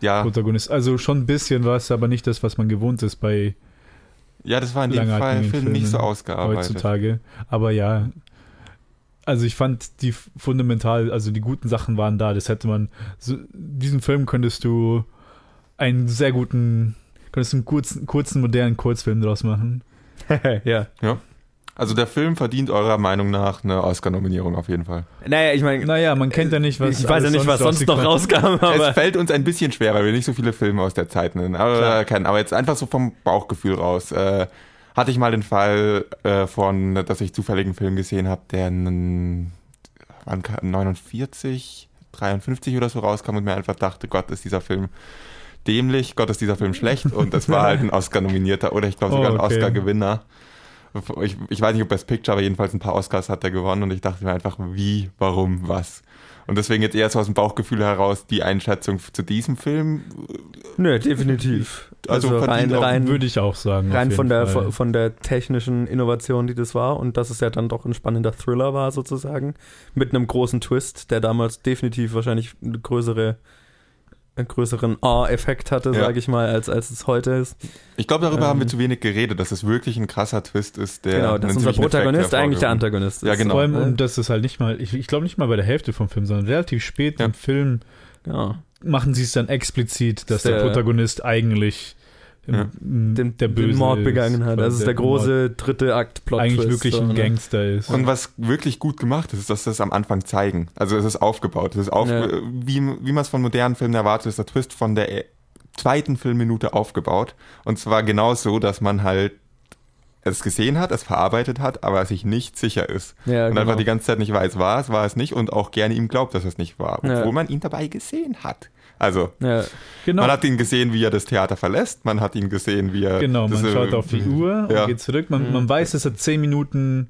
Ja, Protagonist. Also schon ein bisschen was, aber nicht das, was man gewohnt ist bei ja, das war in dem Fall Film nicht so ausgearbeitet. heutzutage. Aber ja, also ich fand die fundamental, also die guten Sachen waren da. Das hätte man, so, diesen Film könntest du einen sehr guten, könntest du einen kurzen, kurzen modernen Kurzfilm draus machen. ja. Also der Film verdient eurer Meinung nach eine Oscar-Nominierung auf jeden Fall. Naja, ich meine, Naja, man kennt ja nicht, was. ich weiß ja nicht, was sonst noch rauskam, aber es fällt uns ein bisschen schwer, weil wir nicht so viele Filme aus der Zeit nennen. Aber, kennen. aber jetzt einfach so vom Bauchgefühl raus. Äh, hatte ich mal den Fall äh, von, dass ich zufällig einen Film gesehen habe, der einen, wann kam- 49, 53 oder so rauskam und mir einfach dachte, Gott, ist dieser Film dämlich, Gott, ist dieser Film schlecht. Und das war halt ein Oscar-Nominierter oder ich glaube sogar Oh, ein okay. Oscar-Gewinner. Ich, ich weiß nicht, ob Best Picture, aber jedenfalls ein paar Oscars hat er gewonnen und ich dachte mir einfach, wie, warum, was. Und deswegen jetzt eher so aus dem Bauchgefühl heraus die Einschätzung zu diesem Film. nö, definitiv. Also Also, rein, rein, Würde ich auch sagen. rein von der, Fall. von, der technischen Innovation, die das war und dass es ja dann doch ein spannender Thriller war sozusagen, mit einem großen Twist, der damals definitiv wahrscheinlich eine größere größeren A-Effekt hatte, Ja. sage ich mal, als, als es heute ist. Ich glaube, darüber Ähm, haben wir zu wenig geredet, dass es wirklich ein krasser Twist ist, der. genau, dass unser Protagonist eigentlich der Antagonist ist. Ja, genau. Vor allem, Äh, und das ist halt nicht mal, ich, ich glaube nicht mal bei der Hälfte vom Film, sondern relativ spät Ja. im Film genau. machen sie es dann explizit, dass der, Der- Protagonist eigentlich Ja. Den, der Böse den Mord ist, begangen hat. ist der Mord große dritte Akt plot eigentlich wirklich ein ne? Gangster ist. Und was wirklich gut gemacht ist, ist, dass sie es am Anfang zeigen. Also es ist aufgebaut. Es ist auf, Ja. wie, wie man es von modernen Filmen erwartet, ist der Twist von der äh, zweiten Filmminute aufgebaut. Und zwar genau so, dass man halt es gesehen hat, es verarbeitet hat, aber sich nicht sicher ist. Ja, und genau. einfach die ganze Zeit nicht weiß, war es, war es nicht und auch gerne ihm glaubt, dass es nicht war, obwohl Ja. man ihn dabei gesehen hat. Also, ja, genau, man hat ihn gesehen, wie er das Theater verlässt, man hat ihn gesehen, wie er. genau, man schaut auf die Uhr Ja. und geht zurück. Man, Mhm. man weiß, dass er zehn Minuten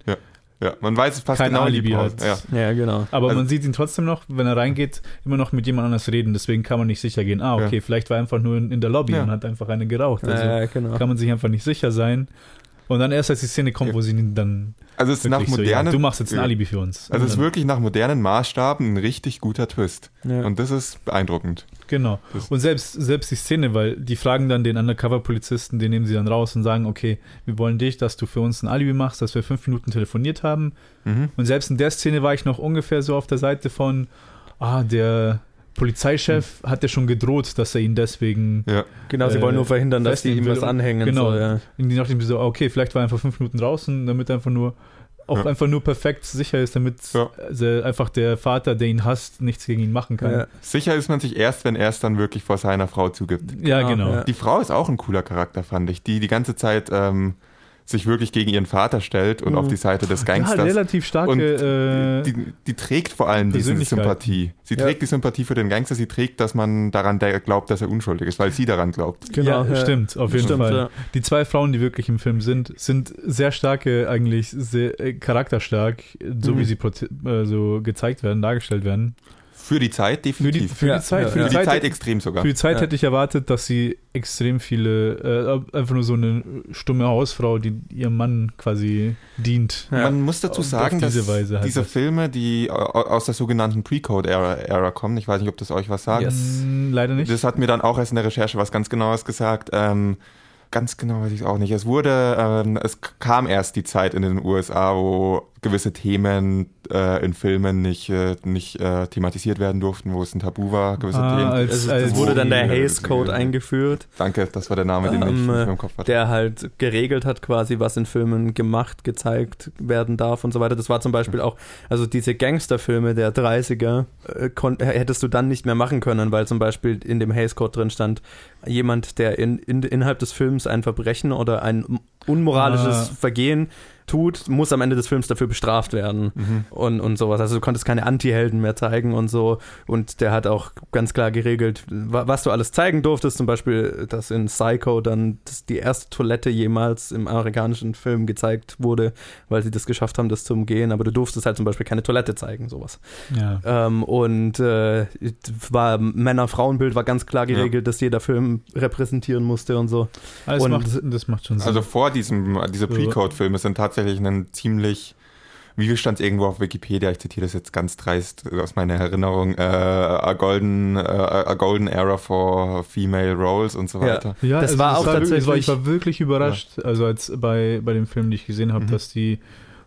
Ja, man weiß es fast kein genau, wie Alibi die hat. Ja. ja, genau. Aber Also- man sieht ihn trotzdem noch, wenn er reingeht, immer noch mit jemand anders reden. Deswegen kann man nicht sicher gehen. Ah, okay, Ja. vielleicht war er einfach nur in, in der Lobby Ja. und hat einfach eine geraucht. Also ja, genau. kann man sich einfach nicht sicher sein. Und dann erst, als die Szene kommt, wo sie ihn dann Also es ist nach wirklich so, modernen. ja, du machst jetzt ein. Alibi für uns. Also es ist wirklich nach modernen Maßstaben ein richtig guter Twist. Ja. Und das ist beeindruckend. Genau. Das- Und selbst, selbst die Szene, weil die fragen dann den Undercover-Polizisten, den nehmen sie dann raus und sagen, okay, wir wollen dich, dass du für uns ein Alibi machst, dass wir fünf Minuten telefoniert haben. Mhm. Und selbst in der Szene war ich noch ungefähr so auf der Seite von, ah, der Polizeichef hat ja schon gedroht, dass er ihn deswegen, Ja. Genau, sie äh, wollen nur verhindern, dass die ihm was anhängen. genau. So, ja. und die so, okay, vielleicht war er einfach fünf Minuten draußen, damit er einfach nur, auch Ja. einfach nur perfekt sicher ist, damit Ja. äh, einfach der Vater, der ihn hasst, nichts gegen ihn machen kann. Ja. Sicher ist man sich erst, wenn er es dann wirklich vor seiner Frau zugibt. Ja, Genau, genau. Die Frau ist auch ein cooler Charakter, fand ich, die die ganze Zeit ähm, sich wirklich gegen ihren Vater stellt und Mhm. auf die Seite des Ja, Gangsters. relativ und starke. Äh, die, die trägt vor allem diese. Sympathie. Sie Ja. trägt die Sympathie für den Gangster, sie trägt, dass man daran glaubt, dass er unschuldig ist, weil sie daran glaubt. Genau, ja, stimmt, auf jeden Stimmt, Fall. ja. Die zwei Frauen, die wirklich im Film sind, sind sehr starke, eigentlich sehr äh, charakterstark, so Mhm. wie sie äh, so gezeigt werden, dargestellt werden. Für die Zeit Für die, definitiv. für Ja, die Zeit, ja, für Für die Zeit, Zeit extrem sogar. für die Zeit Ja. hätte ich erwartet, dass sie extrem viele, äh, einfach nur so eine stumme Hausfrau, die ihrem Mann quasi dient. Ja. Man muss dazu sagen, diese dass Weise halt diese das. Filme, die au- aus der sogenannten Pre-Code-Ära Ära kommen, ich weiß nicht, ob das euch was sagt, Yes. Mm, Leider nicht. Das hat mir dann auch erst in der Recherche was ganz Genaues gesagt. Ähm, ganz genau weiß ich es auch nicht. Es wurde, ähm, es kam erst die Zeit in den USA, wo gewisse Themen äh, in Filmen nicht, äh, nicht äh, thematisiert werden durften, wo es ein Tabu war, gewisse Ah, Themen. als- Also, als- es wurde dann der Hays Code eingeführt, Danke, das war der Name, den ich Ähm, mehr im Kopf hatte. der halt geregelt hat quasi, was in Filmen gemacht, gezeigt werden darf und so weiter. Das war zum Beispiel auch, also diese Gangsterfilme der 30er äh, kon- hättest du dann nicht mehr machen können, weil zum Beispiel in dem Hays Code drin stand, jemand, der in, in, innerhalb des Films ein Verbrechen oder ein unmoralisches Ah. Vergehen tut, muss am Ende des Films dafür bestraft werden Mhm. und, und sowas. Also du konntest keine Anti-Helden mehr zeigen und so. Und der hat auch ganz klar geregelt, wa- was du alles zeigen durftest. Zum Beispiel, dass in Psycho dann das die erste Toilette jemals im amerikanischen Film gezeigt wurde, weil sie das geschafft haben, das zu umgehen. Aber du durftest halt zum Beispiel keine Toilette zeigen, sowas. Ja. Ähm, und äh, war Männer-Frauen-Bild war ganz klar geregelt, dass jeder Film repräsentieren musste und so. Alles und- macht, das macht schon Sinn. Also vor diesem, diese Pre-Code-Filme sind tatsächlich ein ziemlich, wie stand irgendwo auf Wikipedia, ich zitiere das jetzt ganz dreist aus meiner Erinnerung, äh, a, golden, äh, a golden era for female roles und so Ja. weiter. Ja, Das war auch wirklich- war, tatsächlich- ich war wirklich überrascht, also als bei, bei dem Film, den ich gesehen habe, Mhm. dass die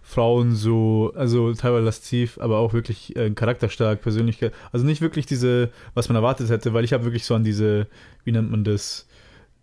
Frauen so, also teilweise lasziv, aber auch wirklich äh, charakterstark, Persönlichkeit. Also nicht wirklich diese, was man erwartet hätte, weil ich habe wirklich so an diese, wie nennt man das,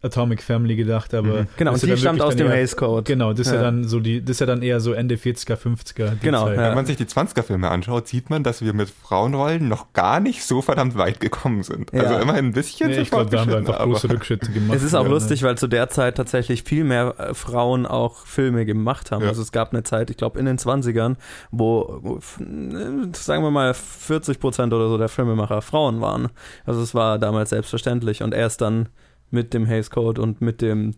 Atomic Family gedacht, aber Mhm. Genau, das und ja die stammt aus dem eher- Hays Code. Genau, das ist ja. Ja. dann so die, das ist ja dann eher so Ende 40er, 50er. die Genau, Zeit. ja. Wenn man sich die 20er-Filme anschaut, sieht man, dass wir mit Frauenrollen noch gar nicht so verdammt weit gekommen sind. Ja. Also immerhin ein bisschen. Nee, ich glaube, da haben wir einfach große Rückschritte gemacht. Es ist auch Ja, lustig, weil zu der Zeit tatsächlich viel mehr äh, Frauen auch Filme gemacht haben. Ja. Also es gab eine Zeit, ich glaube in den 20ern, wo, äh, sagen wir mal 40 Prozent oder so der Filmemacher Frauen waren. Also es war damals selbstverständlich und erst dann mit dem Hays Code und mit dem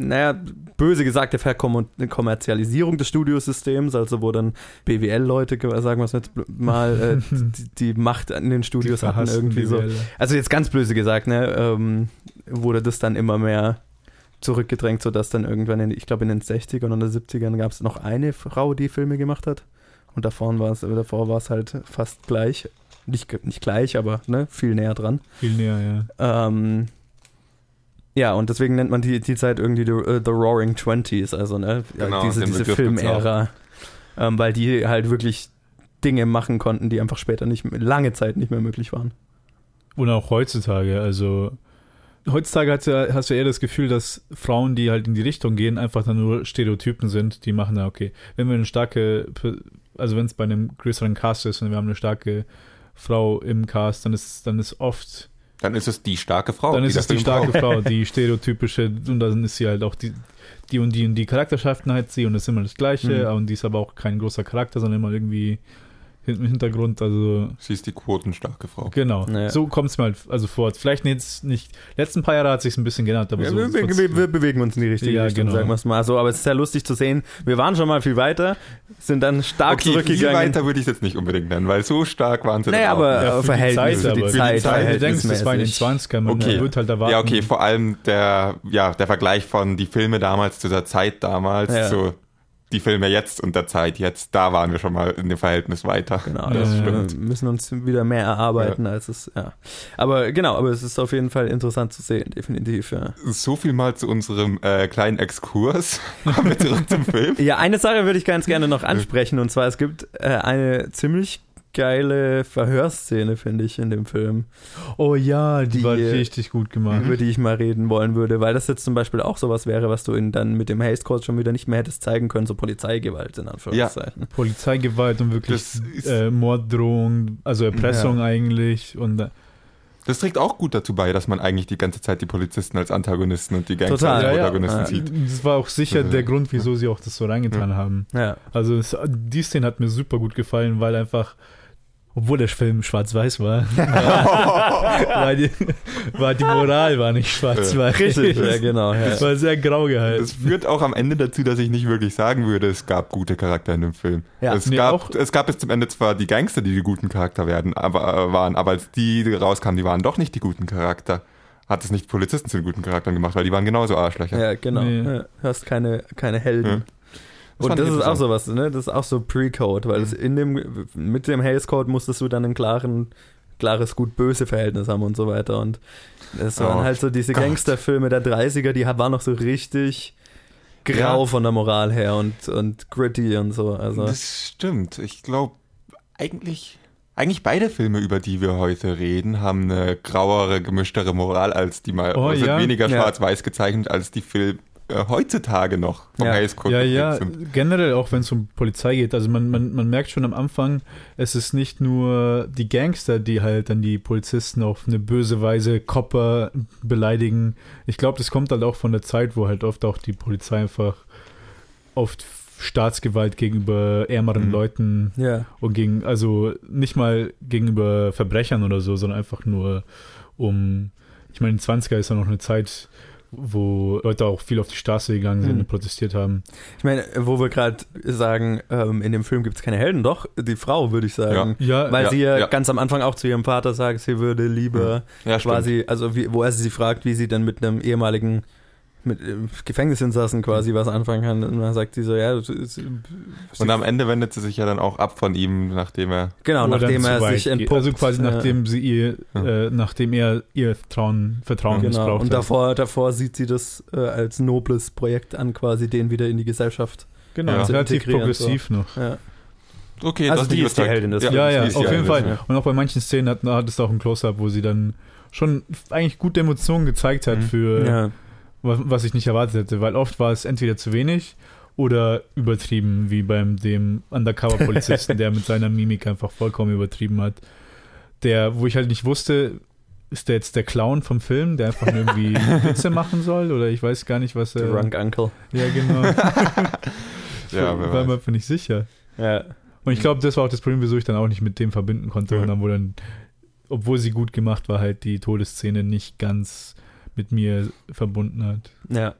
naja, böse gesagt, der Verkommerzialisierung des Studiosystems, also wo dann BWL-Leute, sagen wir es jetzt mal, äh, die, die Macht in den Studios hatten irgendwie so. BWLer. Also jetzt ganz böse gesagt, ne, ähm, wurde das dann immer mehr zurückgedrängt, sodass dann irgendwann, in, ich glaube in den 60ern oder 70ern gab es noch eine Frau, die Filme gemacht hat. Und davor war es, davor war es halt fast gleich. Nicht, nicht gleich, aber ne, viel näher dran. Viel näher, ja. Ähm, ja, und deswegen nennt man die, die Zeit irgendwie the, äh, the Roaring Twenties, also ne, Genau, diese, diese Filmära. Ähm, weil die halt wirklich Dinge machen konnten, die einfach später nicht, lange Zeit nicht mehr möglich waren. Und auch heutzutage, also heutzutage hast du, ja- hast du eher das Gefühl, dass Frauen, die halt in die Richtung gehen, einfach dann nur Stereotypen sind, die machen da, okay, wenn wir eine starke, also wenn es bei einem größeren Cast ist und wir haben eine starke Frau im Cast, dann ist dann ist oft, Dann ist es die starke Frau. dann ist es die starke braucht. Frau, die stereotypische, und dann ist sie halt auch die, die und die und die Charakterschaften hat sie und es ist immer das Gleiche, Mhm. und die ist aber auch kein großer Charakter, sondern immer irgendwie im Hintergrund, also Sie ist die quotenstarke Frau. Genau, Ja. so kommt es mir halt also vor. Vielleicht jetzt nicht, letzten paar Jahre hat sich ein bisschen geändert, aber Ja, so. wir, wir, wir, wir bewegen uns in die richtige Ja, Richtung, genau. sagen wir es mal so. Aber es ist sehr lustig zu sehen. Wir waren schon mal viel weiter, sind dann stark Okay, viel zurückgegangen. weiter würde ich es jetzt nicht unbedingt nennen, weil so stark waren sie Naja, aber nicht. Ja, für die Verhältnis, Zeit, für die Zeit, Zeit, du denkst, das war in den verhältnismäßig. 20ern, man Okay. wird halt erwarten. Ja, okay, vor allem der, ja, der Vergleich von die Filme damals zu der Zeit damals, Ja. so die Filme jetzt und der Zeit jetzt, da waren wir schon mal in dem Verhältnis weiter. Genau, Ja, das ja. stimmt. Wir müssen uns wieder mehr erarbeiten, als es, ja. Aber genau, aber es ist auf jeden Fall interessant zu sehen, definitiv, ja. So viel mal zu unserem äh, kleinen Exkurs. Kommen wir zurück zum Film. Ja, eine Sache würde ich ganz gerne noch ansprechen, und zwar, es gibt äh, eine ziemlich geile Verhörszene, finde ich, in dem Film. Oh ja, die, Die, war richtig gut gemacht. über die ich mal reden wollen würde, weil das jetzt zum Beispiel auch sowas wäre, was du in, dann mit dem Haste Code schon wieder nicht mehr hättest zeigen können, so Polizeigewalt in Anführungszeichen. Polizeigewalt und wirklich äh, Morddrohung, also Erpressung eigentlich und äh, Das trägt auch gut dazu bei, dass man eigentlich die ganze Zeit die Polizisten als Antagonisten und die Gangster Total. als Ja, ja. Protagonisten Ja. sieht. Das war auch sicher der Grund, wieso sie auch das so reingetan haben. Ja. Also es, die Szene hat mir super gut gefallen, weil einfach, obwohl der Film schwarz-weiß war, war, die, war die Moral war nicht schwarz-weiß. Richtig, ja, genau. Ja. Es war sehr grau gehalten. Das führt auch am Ende dazu, dass ich nicht wirklich sagen würde, es gab gute Charakter in dem Film. Ja. es, Nee, gab, auch- es gab bis zum Ende zwar die Gangster, die die guten Charakter werden, aber, äh, waren, aber als die rauskamen, die waren doch nicht die guten Charakter. Hat es nicht Polizisten zu den guten Charakteren gemacht, weil die waren genauso Arschlöcher. Ja, genau. Nee. Hast keine, keine Helden. Das Und das ist auch sowas, ne? Das ist auch so Pre-Code, weil es in dem, mit dem Hays Code musstest du dann ein klaren, klares Gut-Böse Verhältnis haben und so weiter. Und es waren Oh halt so diese. Gangsterfilme der 30er, die waren noch so richtig grau Ja. von der Moral her und, und gritty und so. Also, Das stimmt. Ich glaube, eigentlich, eigentlich beide Filme, über die wir heute reden, haben eine grauere, gemischtere Moral als die mal, Oh, sind ja. weniger schwarz-weiß gezeichnet, als die Filme äh, heutzutage noch vom Ja. Hays Code Ja, ja, sind. generell auch wenn es um Polizei geht. Also man, man, man merkt schon am Anfang, es ist nicht nur die Gangster, die halt dann die Polizisten auf eine böse Weise Kopper beleidigen. Ich glaube, das kommt halt auch von der Zeit, wo halt oft auch die Polizei einfach oft Staatsgewalt gegenüber ärmeren Mhm. Leuten ja. und gegen, also nicht mal gegenüber Verbrechern oder so, sondern einfach nur um, ich meine, in den 20er ist ja noch eine Zeit, wo Leute auch viel auf die Straße gegangen sind Mhm. und protestiert haben. Ich meine, wo wir gerade sagen, ähm, in dem Film gibt es keine Helden, doch, die Frau, würde ich sagen. Ja, Weil Ja, sie ja, ja. ganz am Anfang auch zu ihrem Vater sagt, sie würde lieber Ja, stimmt. quasi, also wie, wo er sie fragt, wie sie dann mit einem ehemaligen mit äh, Gefängnisinsassen quasi was anfangen kann. Und dann sagt sie so, ja, das ist- Und am Ende wendet sie sich ja dann auch ab von ihm, nachdem er. genau, nachdem er sich geht. entpuppt. Also quasi ja, nachdem sie ihr, Ja. äh, nachdem er ihr Trauen, Vertrauen Genau. missbraucht Und hat. davor, davor sieht sie das äh, als nobles Projekt an, quasi den wieder in die Gesellschaft. Genau, Ja. ist relativ progressiv noch. Ja. Okay, Also das die ist die. Heldin des ja, Ja, auf jeden Heldin, Fall. ja. Und auch bei manchen Szenen hat, hat es auch ein Close-Up, wo sie dann schon eigentlich gute Emotionen gezeigt hat Mhm. für ja. Was, ich nicht erwartet hätte, weil oft war es entweder zu wenig oder übertrieben, wie beim dem Undercover-Polizisten, der mit seiner Mimik einfach vollkommen übertrieben hat. Der, wo ich halt nicht wusste, ist der jetzt der Clown vom Film, der einfach nur irgendwie Witze machen soll oder ich weiß gar nicht, was The er. Drunk Uncle. Ja, genau. Ja, war mir einfach nicht sicher. Ja. Und ich glaube, das war auch das Problem, wieso ich dann auch nicht mit dem verbinden konnte. Ja. Und dann, wo dann, obwohl sie gut gemacht war, halt die Todesszene nicht ganz mit mir verbunden hat. ja.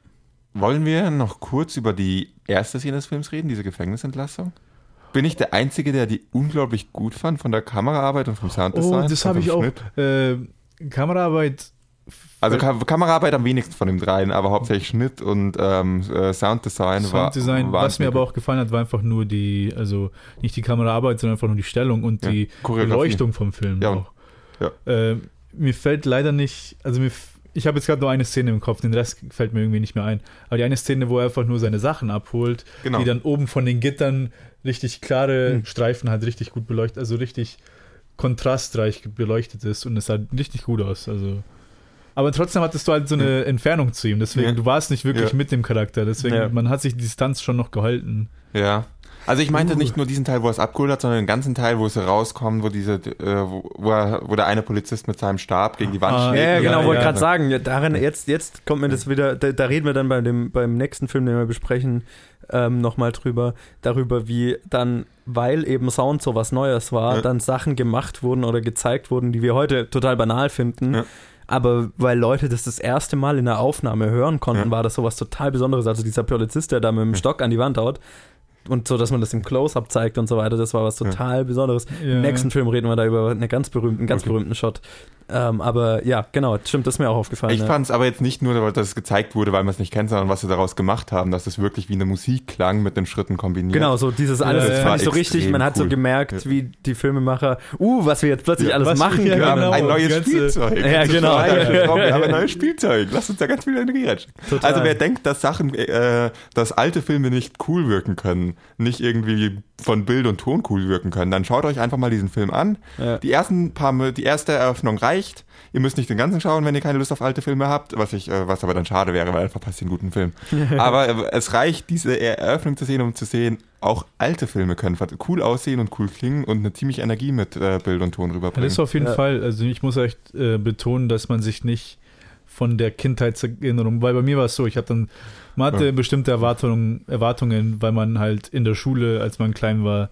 Wollen wir noch kurz über die erste Szene des Films reden, diese Gefängnisentlassung? Bin ich der Einzige, der die unglaublich gut fand von der Kameraarbeit und vom Sounddesign? Oh, das habe ich auch. Äh, Kameraarbeit. Also Ka Kameraarbeit am wenigsten von den dreien, aber hauptsächlich Schnitt und ähm, äh, Sounddesign, Sounddesign, war was mir aber auch gefallen hat, war einfach nur die, also nicht die Kameraarbeit, sondern einfach nur die Stellung und Ja, die. Beleuchtung vom Film Ja, auch. ja. Äh, mir fällt leider nicht, also mir, ich habe jetzt gerade nur eine Szene im Kopf, den Rest fällt mir irgendwie nicht mehr ein. Aber die eine Szene, wo er einfach nur seine Sachen abholt, Genau. die dann oben von den Gittern richtig klare Hm. Streifen hat, richtig gut beleuchtet, also richtig kontrastreich beleuchtet ist und es sah richtig gut aus. Also. Aber trotzdem hattest du halt so eine Entfernung zu ihm, deswegen, Ja. du warst nicht wirklich Ja. mit dem Charakter, deswegen, Ja. man hat sich die Distanz schon noch gehalten. Ja. Also ich meinte Uh. nicht nur diesen Teil, wo er es abgeholt hat, sondern den ganzen Teil, wo es rauskommt, wo diese, äh, wo, wo, er, wo der eine Polizist mit seinem Stab gegen die Wand Ah, schlägt. Ja, genau, wollte ja. gerade sagen, ja, darin, jetzt, jetzt kommt mir das wieder, da, da reden wir dann bei dem, beim nächsten Film, den wir besprechen, ähm, nochmal drüber, darüber, wie dann, weil eben Sound so was Neues war, Ja. dann Sachen gemacht wurden oder gezeigt wurden, die wir heute total banal finden. Ja. Aber weil Leute das das erste Mal in der Aufnahme hören konnten, Ja. war das sowas total Besonderes. Also dieser Polizist, der da mit dem Stock an die Wand haut und so, dass man das im Close-Up zeigt und so weiter, das war was Ja. total Besonderes. Ja. Im nächsten Film reden wir da über eine ganz berühmten, ganz Okay. berühmten Shot. Ähm, aber ja, genau, stimmt, das ist mir auch aufgefallen. Ich ja. fand es aber jetzt nicht nur, dass es gezeigt wurde, weil man es nicht kennt, sondern was sie daraus gemacht haben, dass es wirklich wie eine Musik klang mit den Schritten kombiniert. Genau, so dieses alles, Ja, das ja, fand ich so richtig, man hat so cool. gemerkt, Ja. wie die Filmemacher, uh, was wir jetzt plötzlich Ja, alles machen können. haben genau, ein neues ganze- Spielzeug. Ja, Das genau. Wir haben ein neues Spielzeug. Lass uns da ganz viel Energie reinstecken. Total. Also wer denkt, dass Sachen, äh, dass alte Filme nicht cool wirken können, nicht irgendwie von Bild und Ton cool wirken können, dann schaut euch einfach mal diesen Film an. Ja. Die ersten paar, die erste Eröffnung reicht. Ihr müsst nicht den ganzen schauen, wenn ihr keine Lust auf alte Filme habt, was ich, äh, was aber dann schade wäre, weil dann verpasst ihr einen guten Film. aber äh, es reicht, diese Eröffnung zu sehen, um zu sehen, auch alte Filme können cool aussehen und cool klingen und eine ziemlich Energie mit äh, Bild und Ton rüberbringen. das auf jeden Ja. Fall. Also ich muss echt äh, betonen, dass man sich nicht von der Kindheitserinnerung, weil bei mir war es so, ich hatte dann, man hatte Ja. bestimmte Erwartungen, Erwartungen, weil man halt in der Schule, als man klein war,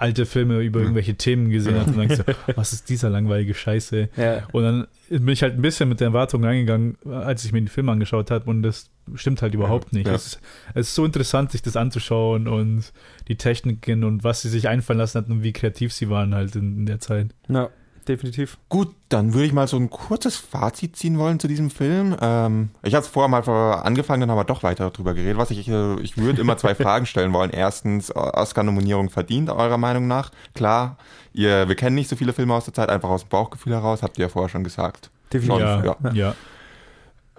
alte Filme über Ja. irgendwelche Themen gesehen hat und dann so, was ist dieser langweilige Scheiße? Ja. Und dann bin ich halt ein bisschen mit der Erwartung reingegangen, als ich mir den Film angeschaut habe und das stimmt halt überhaupt nicht. Ja. Es, ist, es ist so interessant, sich das anzuschauen und die Techniken und was sie sich einfallen lassen hatten und wie kreativ sie waren halt in, in der Zeit. ja, definitiv. Gut, dann würde ich mal so ein kurzes Fazit ziehen wollen zu diesem Film. Ähm, ich habe es vorher mal vor- angefangen, dann haben wir doch weiter drüber geredet. Was ich, äh, ich würde immer zwei Fragen stellen wollen. Erstens, Oscar-Nominierung verdient, eurer Meinung nach? Klar, ihr, wir kennen nicht so viele Filme aus der Zeit, einfach aus dem Bauchgefühl heraus, habt ihr ja vorher schon gesagt. Definitiv. Schon, ja, ja. ja.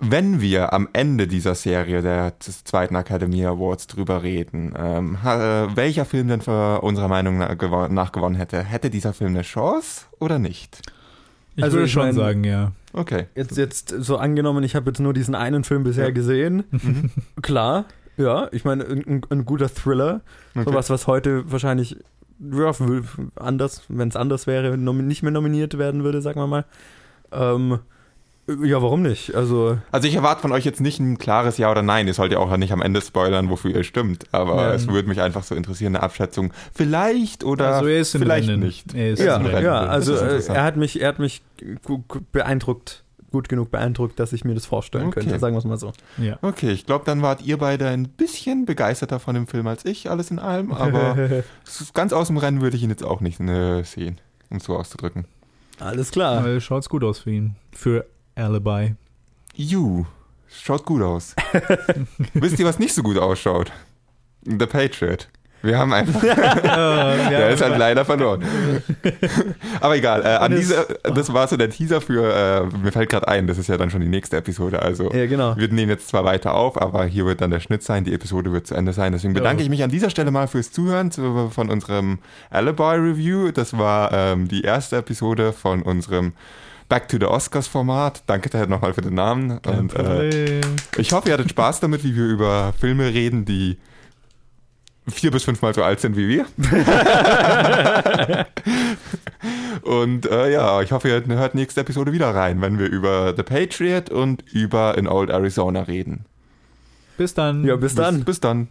Wenn wir am Ende dieser Serie der, des zweiten Academy Awards drüber reden, ähm, äh, welcher Film denn für unserer Meinung nach, nach gewonnen hätte, hätte dieser Film eine Chance oder nicht? Ich Also würde ich schon mein- sagen, ja. Okay. Jetzt, jetzt so angenommen, ich habe jetzt nur diesen einen Film bisher Ja. gesehen. Mhm. Klar, ja, ich meine, ein, ein, guter Thriller. okay. Sowas, was heute wahrscheinlich ja, anders, wenn es anders wäre, nicht mehr nominiert werden würde, sagen wir mal. Ähm, ja, warum nicht? Also, Also ich erwarte von euch jetzt nicht ein klares Ja oder Nein. Ihr sollt ja auch nicht am Ende spoilern, wofür ihr stimmt. Aber Ja. es würde mich einfach so interessieren, eine Abschätzung. Vielleicht oder also er ist im vielleicht Rennen. nicht. Er ist ja, im Rennen. ja, also äh, er hat mich, er hat mich beeindruckt, gut genug beeindruckt, dass ich mir das vorstellen Okay. könnte, sagen wir es mal so. ja. Okay, ich glaube, dann wart ihr beide ein bisschen begeisterter von dem Film als ich, alles in allem. Aber ganz aus dem Rennen würde ich ihn jetzt auch nicht äh, sehen, um es so auszudrücken. Alles klar. Aber schaut's gut aus für ihn. Für Alibi. You, schaut gut aus. Wisst ihr, was nicht so gut ausschaut? The Patriot. Wir haben einfach Der ist halt leider verloren. Aber egal, äh, an Das- diese, das war so der Teaser für, äh, mir fällt gerade ein, das ist ja dann schon die nächste Episode, also Ja, genau. wir nehmen jetzt zwar weiter auf, aber hier wird dann der Schnitt sein, die Episode wird zu Ende sein. Deswegen bedanke Ja. ich mich an dieser Stelle mal fürs Zuhören zu, von unserem Alibi Review. Das war ähm, die erste Episode von unserem Back to the Oscars Format. Danke Ted nochmal für den Namen. Kein Und, äh, ich hoffe, ihr hattet Spaß damit, wie wir über Filme reden, die vier bis fünfmal so alt sind wie wir. und äh, ja, ich hoffe, ihr hört nächste Episode wieder rein, wenn wir über The Patriot und über In Old Arizona reden. Bis dann. Ja, bis dann. Bis, bis dann.